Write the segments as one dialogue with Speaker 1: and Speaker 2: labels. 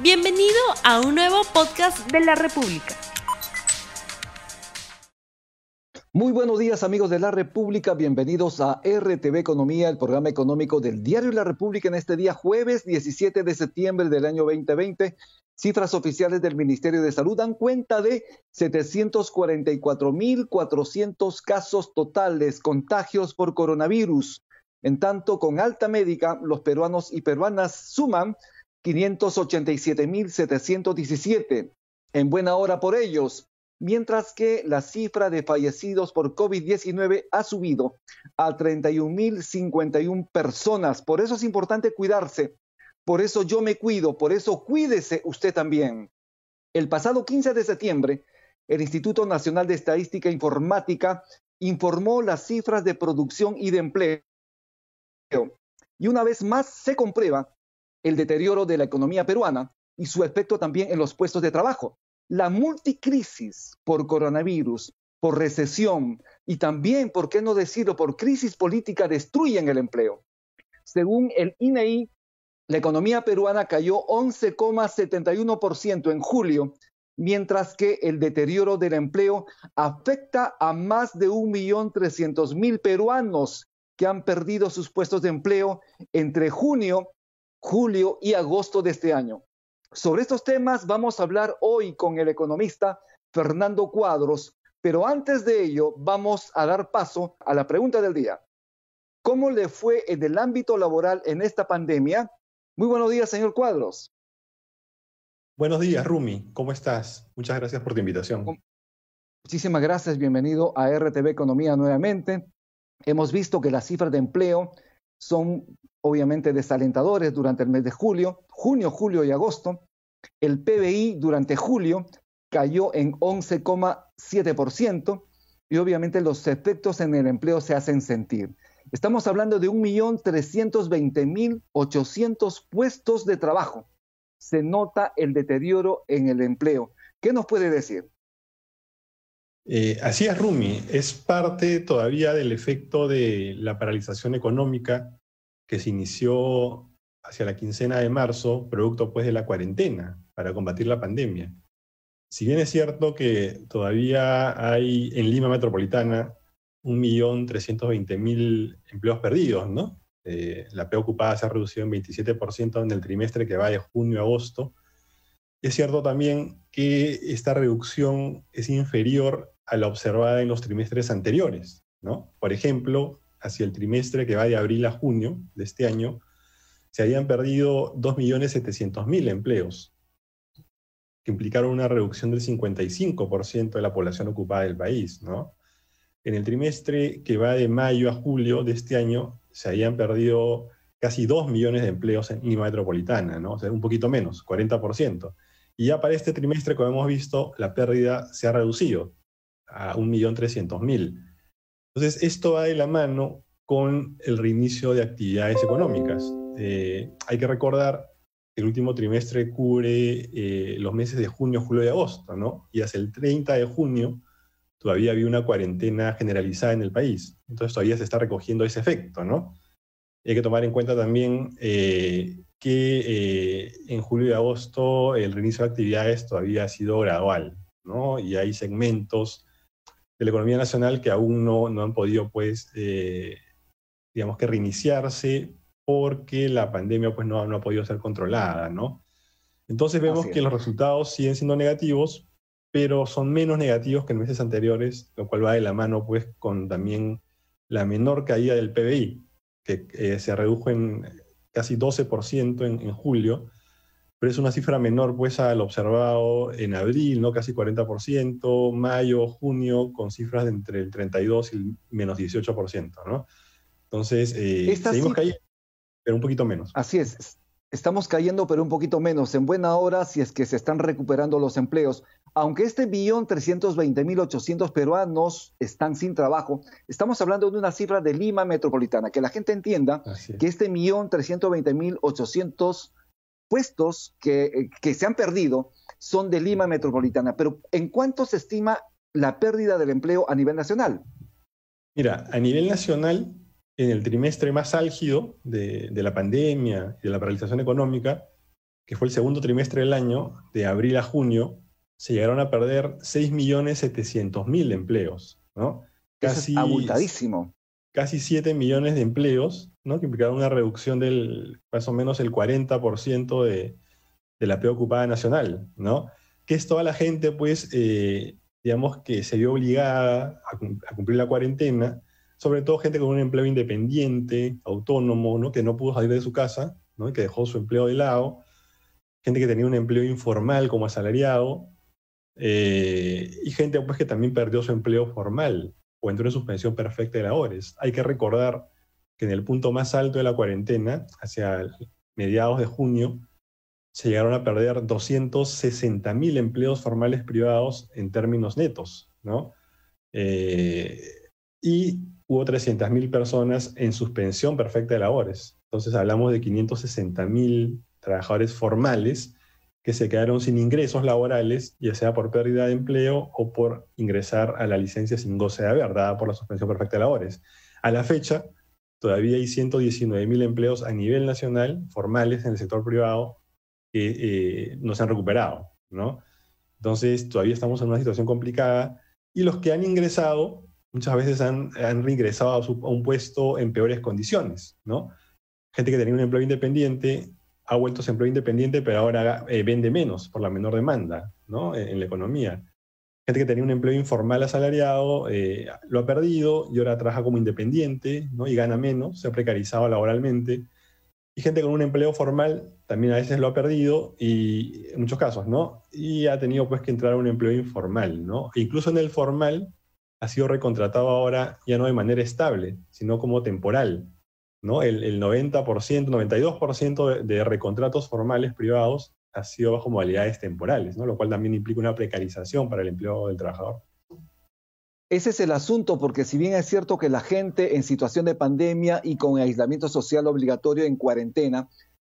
Speaker 1: Bienvenido a un nuevo podcast de la República.
Speaker 2: Muy buenos días amigos de la República, bienvenidos a RTV Economía, el programa económico del diario La República en este día jueves 17 de septiembre del año 2020. Cifras oficiales del Ministerio de Salud dan cuenta de 744.400 casos totales, contagios por coronavirus. En tanto, con alta médica, los peruanos y peruanas suman 587.717. En buena hora por ellos, mientras que la cifra de fallecidos por COVID-19 ha subido a 31.051 personas. Por eso es importante cuidarse. Por eso yo me cuido. Por eso cuídese usted también. El pasado 15 de septiembre, el Instituto Nacional de Estadística Informática informó las cifras de producción y de empleo. Y una vez más se comprueba el deterioro de la economía peruana y su efecto también en los puestos de trabajo. La multicrisis por coronavirus, por recesión y también, por qué no decirlo, por crisis política destruyen el empleo. Según el INEI, e la economía peruana cayó 11,71% en julio, mientras que el deterioro del empleo afecta a más de 1.300.000 peruanos que han perdido sus puestos de empleo entre junio julio y agosto de este año. Sobre estos temas vamos a hablar hoy con el economista Fernando Cuadros, pero antes de ello vamos a dar paso a la pregunta del día. ¿Cómo le fue en el ámbito laboral en esta pandemia? Muy buenos días, señor Cuadros.
Speaker 3: Buenos días, Rumi. ¿Cómo estás? Muchas gracias por tu invitación.
Speaker 2: Muchísimas gracias. Bienvenido a RTV Economía nuevamente. Hemos visto que las cifras de empleo son obviamente desalentadores durante el mes de julio, junio, julio y agosto. El PBI durante julio cayó en 11,7% y obviamente los efectos en el empleo se hacen sentir. Estamos hablando de 1.320.800 puestos de trabajo. Se nota el deterioro en el empleo. ¿Qué nos puede decir?
Speaker 3: Eh, así es, Rumi. Es parte todavía del efecto de la paralización económica que se inició hacia la quincena de marzo, producto pues de la cuarentena para combatir la pandemia. Si bien es cierto que todavía hay en Lima Metropolitana 1.320.000 empleos perdidos, ¿no? Eh, la P ocupada se ha reducido en 27% en el trimestre que va de junio a agosto. Es cierto también que esta reducción es inferior a la observada en los trimestres anteriores, ¿no? Por ejemplo, hacia el trimestre que va de abril a junio de este año, se habían perdido 2.700.000 empleos, que implicaron una reducción del 55% de la población ocupada del país. ¿no? En el trimestre que va de mayo a julio de este año, se habían perdido casi 2 millones de empleos en Lima Metropolitana, ¿no? o sea, un poquito menos, 40%. Y ya para este trimestre, como hemos visto, la pérdida se ha reducido a 1.300.000. Entonces, esto va de la mano con el reinicio de actividades económicas. Eh, hay que recordar que el último trimestre cubre eh, los meses de junio, julio y agosto, ¿no? Y hasta el 30 de junio todavía había una cuarentena generalizada en el país. Entonces todavía se está recogiendo ese efecto, ¿no? Hay que tomar en cuenta también eh, que en julio y agosto el reinicio de actividades todavía ha sido gradual, ¿no? Y hay segmentos de la economía nacional que aún no, no han podido, pues, eh, digamos que reiniciarse porque la pandemia, pues, no, no ha podido ser controlada, ¿no? Entonces vemos que los resultados siguen siendo negativos, pero son menos negativos que en meses anteriores, lo cual va de la mano, pues, con también la menor caída del PBI, que eh, se redujo en casi 12% en, en julio, pero es una cifra menor pues al observado en abril, ¿no? casi 40%, mayo, junio, con cifras de entre el 32 y el menos 18%. ¿no? Entonces, eh, seguimos cayendo, pero un poquito menos.
Speaker 2: Así es, estamos cayendo, pero un poquito menos. En buena hora, si es que se están recuperando los empleos. Aunque este millón 320 mil 800 peruanos están sin trabajo, estamos hablando de una cifra de Lima metropolitana. Que la gente entienda que este millón 320 mil 800 puestos eh, que, se han perdido son de Lima Metropolitana, pero ¿en cuánto se estima la pérdida del empleo a nivel nacional?
Speaker 3: Mira, a nivel nacional, en el trimestre más álgido de, la pandemia y de la paralización económica, que fue el segundo trimestre del año, de abril a junio, se llegaron a perder 6.700.000 empleos, ¿no?
Speaker 2: Casi, es abultadísimo.
Speaker 3: Casi 7 millones de empleos, ¿no? Que implicaron una reducción del más o menos el 40% de, de la preocupada nacional, ¿no? Que es toda la gente, pues, eh, digamos, que se vio obligada a, cumplir la cuarentena, sobre todo gente con un empleo independiente, autónomo, ¿no? Que no pudo salir de su casa, ¿no? Que dejó su empleo de lado, gente que tenía un empleo informal como asalariado, eh, y gente pues, que también perdió su empleo formal o entró en suspensión perfecta de labores. Hay que recordar que en el punto más alto de la cuarentena, hacia mediados de junio, se llegaron a perder 260.000 empleos formales privados en términos netos, ¿no? Eh, y hubo 300.000 personas en suspensión perfecta de labores. Entonces hablamos de 560.000 trabajadores formales que se quedaron sin ingresos laborales, ya sea por pérdida de empleo o por ingresar a la licencia sin goce de haber, dada por la suspensión perfecta de labores. A la fecha, todavía hay 119.000 empleos a nivel nacional formales en el sector privado que eh, no se han recuperado, ¿no? Entonces, todavía estamos en una situación complicada y los que han ingresado muchas veces han, han reingresado a, a, un puesto en peores condiciones, ¿no? Gente que tenía un empleo independiente ha vuelto a ser empleo independiente, pero ahora eh, vende menos por la menor demanda ¿no? en, la economía. Gente que tenía un empleo informal asalariado eh, lo ha perdido y ahora trabaja como independiente ¿no? y gana menos, se ha precarizado laboralmente. Y gente con un empleo formal también a veces lo ha perdido y en muchos casos, ¿no? Y ha tenido pues que entrar a un empleo informal, ¿no? E incluso en el formal ha sido recontratado ahora ya no de manera estable, sino como temporal. ¿No? El, el 90%, 92% de, recontratos formales privados ha sido bajo modalidades temporales, lo cual también implica una precarización para el empleo del trabajador.
Speaker 2: Ese es el asunto, porque si bien es cierto que la gente en situación de pandemia y con aislamiento social obligatorio en cuarentena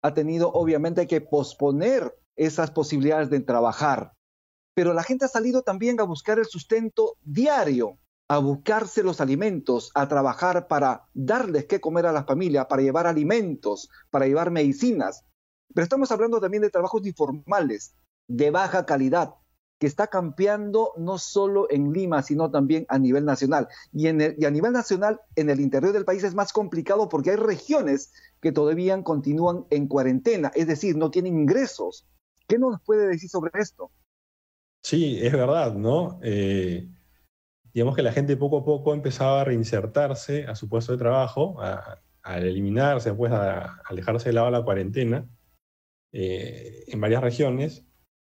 Speaker 2: ha tenido obviamente que posponer esas posibilidades de trabajar, pero la gente ha salido también a buscar el sustento diario a buscarse los alimentos, a trabajar para darles qué comer a la familia, para llevar alimentos, para llevar medicinas. Pero estamos hablando también de trabajos informales, de baja calidad, que está campeando no solo en Lima, sino también a nivel nacional. Y, en y a nivel nacional, en el interior del país es más complicado porque hay regiones que todavía continúan en cuarentena, es decir, no tienen ingresos. ¿Qué nos puede decir sobre esto?
Speaker 3: Sí, es verdad, ¿no? Eh, digamos que la gente poco a poco empezaba a reinsertarse a su puesto de trabajo, a, eliminarse, pues, a, alejarse del lado de la cuarentena eh, en varias regiones,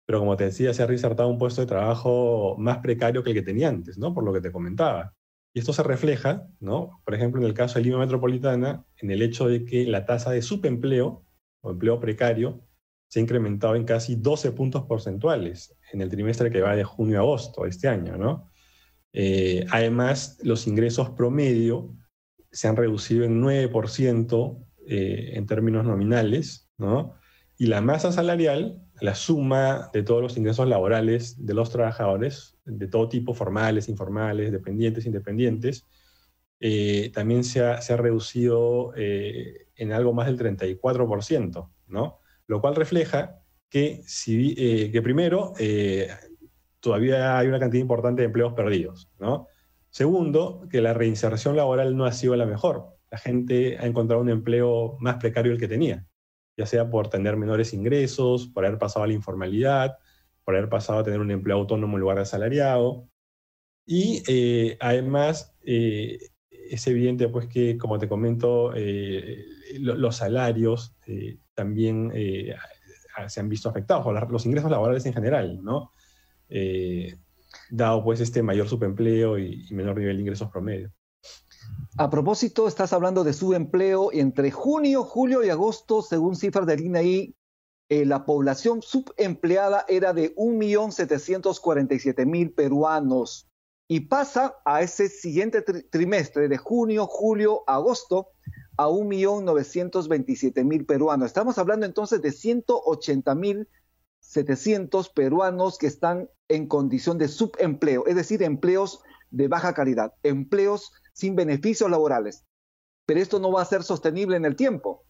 Speaker 3: pero como te decía, se ha reinsertado un puesto de trabajo más precario que el que tenía antes, ¿no? Por lo que te comentaba. Y esto se refleja, ¿no? Por ejemplo, en el caso de Lima Metropolitana, en el hecho de que la tasa de subempleo o empleo precario se ha incrementado en casi 12 puntos porcentuales en el trimestre que va de junio a agosto de este año, ¿no? Eh, además, los ingresos promedio se han reducido en 9% eh, en términos nominales, ¿no? Y la masa salarial, la suma de todos los ingresos laborales de los trabajadores, de todo tipo, formales, informales, dependientes, independientes, eh, también se ha, se ha reducido en algo más del 34%, ¿no? Lo cual refleja que, si, que primero todavía hay una cantidad importante de empleos perdidos. ¿no? Segundo, que la reinserción laboral no ha sido la mejor. La gente ha encontrado un empleo más precario el que tenía, ya sea por tener menores ingresos, por haber pasado a la informalidad, por haber pasado a tener un empleo autónomo en lugar de asalariado. Y eh, además, eh, es evidente pues, que, como te comento, eh, los salarios también se han visto afectados, o los ingresos laborales en general, ¿no? Eh, dado pues este mayor subempleo y, menor nivel de ingresos promedio.
Speaker 2: A propósito, estás hablando de subempleo entre junio, julio y agosto, según cifras del INAI, eh, la población subempleada era de 1.747.000 peruanos y pasa a ese siguiente trimestre de junio, julio, agosto a 1.927.000 peruanos. Estamos hablando entonces de 180.000 700 peruanos que están en condición de subempleo, es decir, empleos de baja calidad, empleos sin beneficios laborales. Pero esto no va a ser sostenible en el tiempo.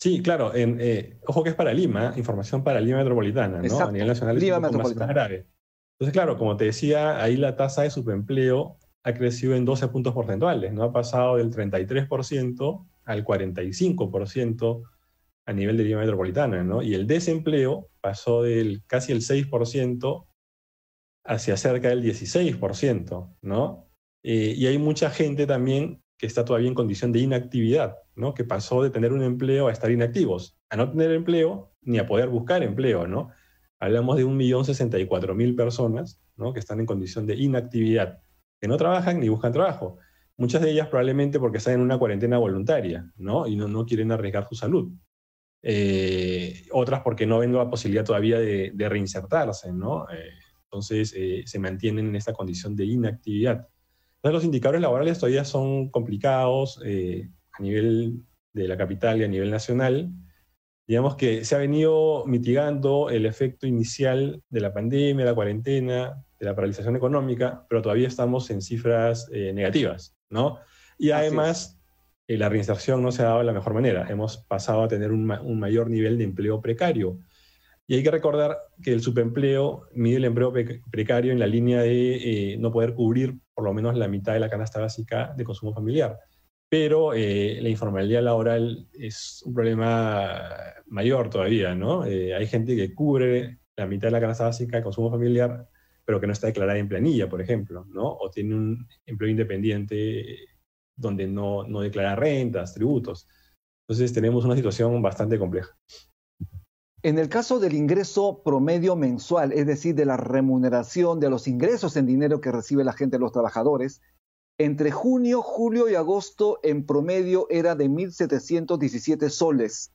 Speaker 3: Sí, claro. Eh, ojo que es para Lima, información para Lima Metropolitana, ¿no? A nivel nacional
Speaker 2: Lima Metropolitana.
Speaker 3: Más grave. Entonces, claro, como te decía, ahí la tasa de subempleo ha crecido en 12 puntos porcentuales, ¿no? Ha pasado del 33% al 45% a nivel de Lima Metropolitana, ¿no? Y el desempleo pasó del casi el 6% hacia cerca del 16%, ¿no? Eh, y hay mucha gente también que está todavía en condición de inactividad, ¿no? Que pasó de tener un empleo a estar inactivos, a no tener empleo ni a poder buscar empleo, ¿no? Hablamos de 1.064.000 personas, ¿no? Que están en condición de inactividad, que no trabajan ni buscan trabajo. Muchas de ellas probablemente porque están en una cuarentena voluntaria, ¿no? Y no, no quieren arriesgar su salud. Eh, otras porque no ven la posibilidad todavía de, reinsertarse, ¿no? Eh, entonces eh, se mantienen en esta condición de inactividad. Entonces los indicadores laborales todavía son complicados a nivel de la capital y a nivel nacional. Digamos que se ha venido mitigando el efecto inicial de la pandemia, la cuarentena, de la paralización económica, pero todavía estamos en cifras negativas, ¿no? Y además eh, la reinserción no se ha dado de la mejor manera. Hemos pasado a tener un, mayor nivel de empleo precario. Y hay que recordar que el subempleo mide el empleo precario en la línea de eh, no poder cubrir por lo menos la mitad de la canasta básica de consumo familiar. Pero eh, la informalidad laboral es un problema mayor todavía, ¿no? hay gente que cubre la mitad de la canasta básica de consumo familiar, pero que no está declarada en planilla, por ejemplo, ¿no? O tiene un empleo independiente donde no, no declara rentas, tributos. Entonces tenemos una situación bastante compleja.
Speaker 2: En el caso del ingreso promedio mensual, es decir, de la remuneración de los ingresos en dinero que recibe la gente, los trabajadores, entre junio, julio y agosto en promedio era de 1.717 soles.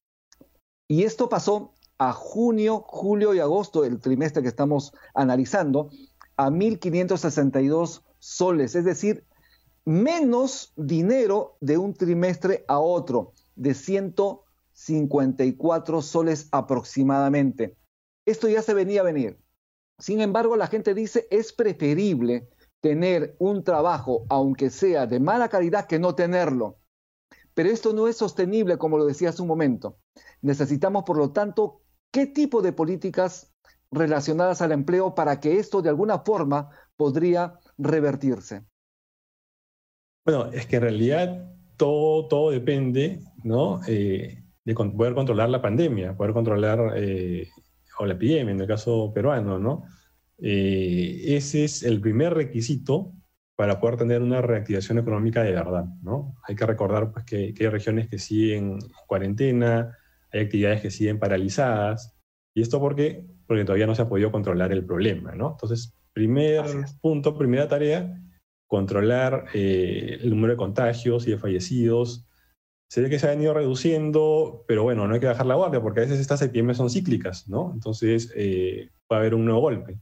Speaker 2: Y esto pasó a junio, julio y agosto, el trimestre que estamos analizando, a 1.562 soles, es decir, menos dinero de un trimestre a otro, de 154 soles aproximadamente. Esto ya se venía a venir. Sin embargo, la gente dice es preferible tener un trabajo, aunque sea de mala calidad, que no tenerlo. Pero esto no es sostenible, como lo decía hace un momento. Necesitamos, por lo tanto, qué tipo de políticas relacionadas al empleo para que esto de alguna forma podría revertirse.
Speaker 3: Bueno, es que en realidad todo, todo depende ¿no? Eh, de poder controlar la pandemia, poder controlar eh, o la epidemia en el caso peruano. ¿no? Eh, ese es el primer requisito para poder tener una reactivación económica de verdad. ¿no? Hay que recordar pues, que, hay regiones que siguen en cuarentena, hay actividades que siguen paralizadas. ¿Y esto por qué? Porque todavía no se ha podido controlar el problema. ¿no? Entonces, primer punto, primera tarea controlar eh, el número de contagios y de fallecidos. Se ve que se ha venido reduciendo, pero bueno, no hay que bajar la guardia porque a veces estas epidemias son cíclicas, ¿no? Entonces eh, puede haber un nuevo golpe.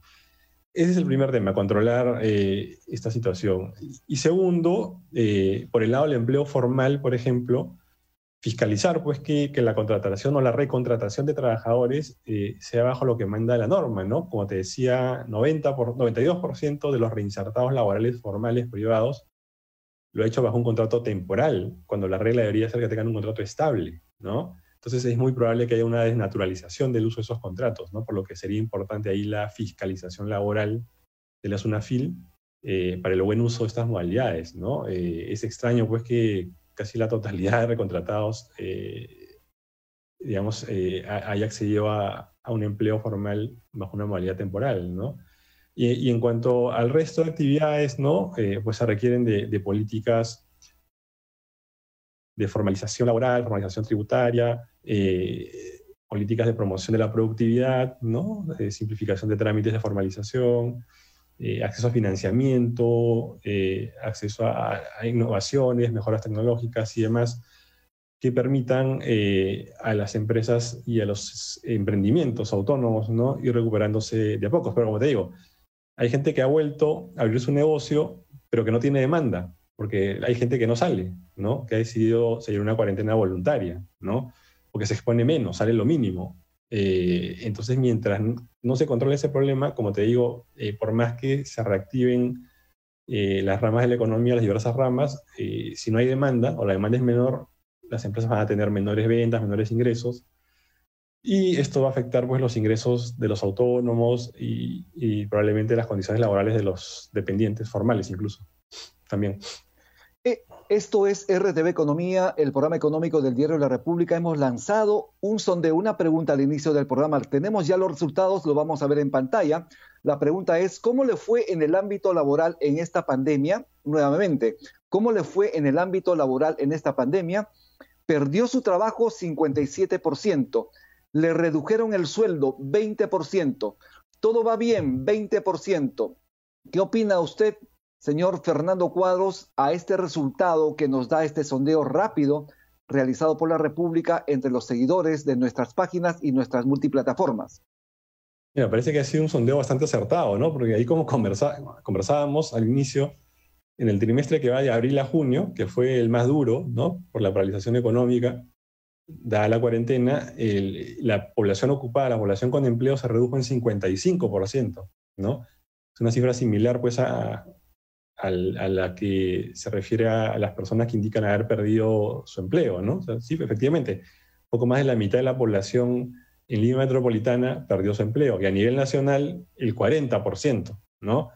Speaker 3: Ese es el primer tema, controlar eh, esta situación. Y segundo, por el lado del empleo formal, por ejemplo, fiscalizar pues que, la contratación o la recontratación de trabajadores eh, sea bajo lo que manda la norma, ¿no? Como te decía, 90 por, 92% de los reinsertados laborales formales privados lo ha hecho bajo un contrato temporal, cuando la regla debería ser que tengan un contrato estable, ¿no? Entonces es muy probable que haya una desnaturalización del uso de esos contratos, ¿no? Por lo que sería importante ahí la fiscalización laboral de la SUNAFIL eh, para el buen uso de estas modalidades, ¿no? Eh, es extraño pues que casi la totalidad de recontratados, eh, digamos, eh, haya accedido a, un empleo formal bajo una modalidad temporal, ¿no? Y, en cuanto al resto de actividades, ¿no? Eh, pues se requieren de, políticas de formalización laboral, formalización tributaria, políticas de promoción de la productividad, ¿no? simplificación de trámites de formalización, eh, acceso a financiamiento, eh, acceso a, innovaciones, mejoras tecnológicas y demás que permitan eh, a las empresas y a los emprendimientos autónomos ¿no? ir recuperándose de a pocos. Pero como te digo, hay gente que ha vuelto a abrir su negocio, pero que no tiene demanda, porque hay gente que no sale, ¿no? que ha decidido seguir una cuarentena voluntaria, ¿no? porque se expone menos, sale lo mínimo. Eh, entonces, mientras no se controle ese problema, como te digo, eh, por más que se reactiven eh, las ramas de la economía, las diversas ramas, si no hay demanda o la demanda es menor, las empresas van a tener menores ventas, menores ingresos, y esto va a afectar pues, los ingresos de los autónomos y, y probablemente las condiciones laborales de los dependientes formales incluso también.
Speaker 2: Esto es RTV Economía, el programa económico del Diario de la República. Hemos lanzado un sondeo, una pregunta al inicio del programa. Tenemos ya los resultados, lo vamos a ver en pantalla. La pregunta es, ¿cómo le fue en el ámbito laboral en esta pandemia? Nuevamente, ¿cómo le fue en el ámbito laboral en esta pandemia? Perdió su trabajo 57%, le redujeron el sueldo 20%, todo va bien 20%. ¿Qué opina usted? Señor Fernando Cuadros, a este resultado que nos da este sondeo rápido realizado por la República entre los seguidores de nuestras páginas y nuestras multiplataformas?
Speaker 3: Mira, parece que ha sido un sondeo bastante acertado, ¿no? Porque ahí como conversábamos al inicio, en el trimestre que va de abril a junio, que fue el más duro, ¿no? Por la paralización económica, dada la cuarentena, la población ocupada, la población con empleo se redujo en 55%, ¿no? Es una cifra similar pues a, a la que se refiere a, las personas que indican haber perdido su empleo, ¿no? sí, efectivamente, poco más de la mitad de la población en Lima Metropolitana perdió su empleo, y a nivel nacional el 40%, ¿no?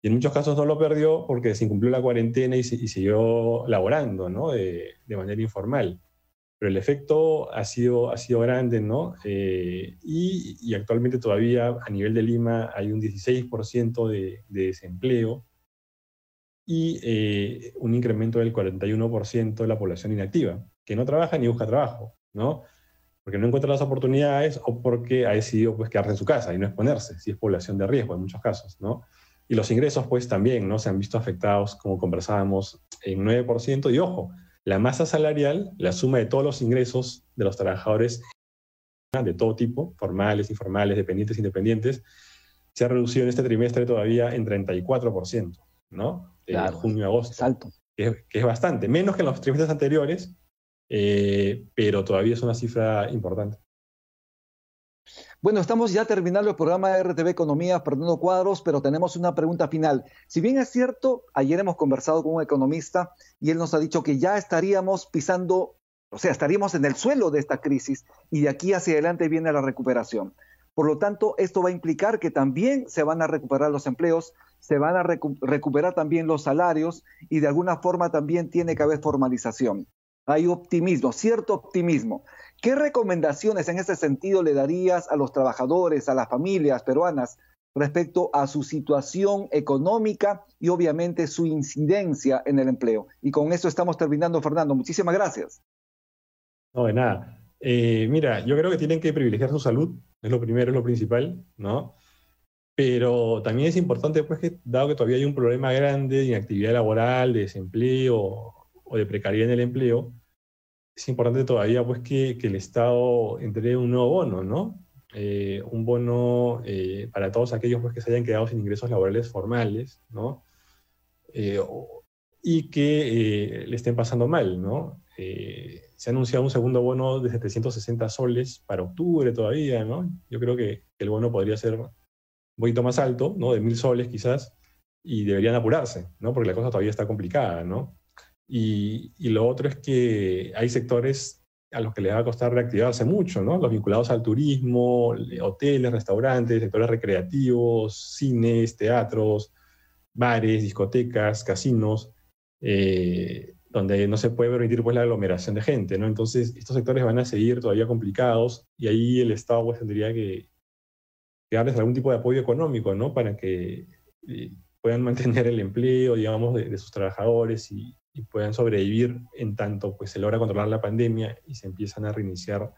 Speaker 3: Y en muchos casos no lo perdió porque se incumplió la cuarentena y, siguió laborando, ¿no? De, manera informal. Pero el efecto ha sido, ha sido grande, ¿no? Eh, y, actualmente todavía a nivel de Lima hay un 16% de, de desempleo, y eh, un incremento del 41% de la población inactiva, que no trabaja ni busca trabajo, ¿no? Porque no encuentra las oportunidades o porque ha decidido pues, quedarse en su casa y no exponerse, si es población de riesgo en muchos casos, ¿no? Y los ingresos, pues también, ¿no? Se han visto afectados, como conversábamos, en 9%. Y ojo, la masa salarial, la suma de todos los ingresos de los trabajadores de todo tipo, formales, informales, dependientes, independientes, se ha reducido en este trimestre todavía en 34%, ¿no? junio-agosto. Que, es bastante, menos que en los trimestres anteriores, eh, pero todavía es una cifra importante.
Speaker 2: Bueno, estamos ya terminando el programa de RTV Economía, Fernando Cuadros, pero tenemos una pregunta final. Si bien es cierto, ayer hemos conversado con un economista y él nos ha dicho que ya estaríamos pisando, o sea, estaríamos en el suelo de esta crisis y de aquí hacia adelante viene la recuperación. Por lo tanto, esto va a implicar que también se van a recuperar los empleos, se van a recuperar también los salarios y de alguna forma también tiene que haber formalización. Hay optimismo, cierto optimismo. ¿Qué recomendaciones en ese sentido le darías a los trabajadores, a las familias peruanas respecto a su situación económica y obviamente su incidencia en el empleo? Y con eso estamos terminando, Fernando. Muchísimas gracias.
Speaker 3: No, de nada. Eh, mira, yo creo que tienen que privilegiar su salud, es lo primero, es lo principal, ¿no? Pero también es importante, pues, que dado que todavía hay un problema grande de inactividad laboral, de desempleo o de precariedad en el empleo, es importante todavía, pues, que, el Estado entregue un nuevo bono, ¿no? Eh, un bono eh, para todos aquellos pues, que se hayan quedado sin ingresos laborales formales, ¿no? Eh, y que le estén pasando mal, ¿no? se ha anunciado un segundo bono de 760 soles para octubre todavía, ¿no? Yo creo que el bono podría ser un poquito más alto, ¿no? De mil soles quizás, y deberían apurarse, ¿no? Porque la cosa todavía está complicada, ¿no? Y, y, lo otro es que hay sectores a los que les va a costar reactivarse mucho, ¿no? Los vinculados al turismo, hoteles, restaurantes, sectores recreativos, cines, teatros, bares, discotecas, casinos, eh, donde no se puede permitir pues, la aglomeración de gente, ¿no? Entonces, estos sectores van a seguir todavía complicados y ahí el Estado pues, tendría que, darles algún tipo de apoyo económico, ¿no? Para que eh, puedan mantener el empleo, digamos, de, sus trabajadores y, puedan sobrevivir en tanto pues, se logra controlar la pandemia y se empiezan a reiniciar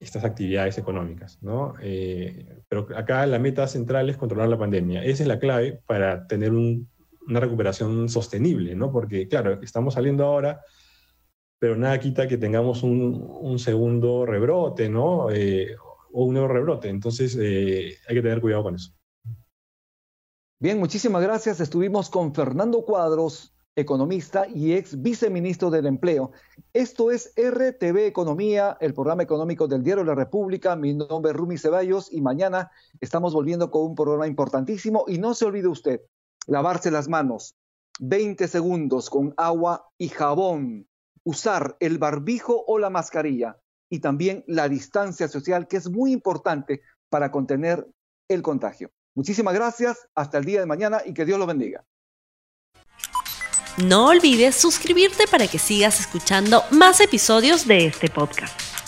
Speaker 3: estas actividades económicas, ¿no? Eh, pero acá la meta central es controlar la pandemia. Esa es la clave para tener una recuperación sostenible, ¿no? Porque, claro, estamos saliendo ahora, pero nada quita que tengamos un, segundo rebrote, ¿no? Eh, o un nuevo rebrote. Entonces eh, hay que tener cuidado con eso.
Speaker 2: Bien, muchísimas gracias. Estuvimos con Fernando Cuadros, economista y ex viceministro del Empleo. Esto es RTV Economía, el programa económico del Diario de la República. Mi nombre es Rumi Ceballos y mañana estamos volviendo con un programa importantísimo. Y no se olvide usted, lavarse las manos 20 segundos con agua y jabón usar el barbijo o la mascarilla y también la distancia social, que es muy importante para contener el contagio. Muchísimas gracias, hasta el día de mañana y que Dios lo bendiga.
Speaker 1: No olvides suscribirte para que sigas escuchando más episodios de este podcast.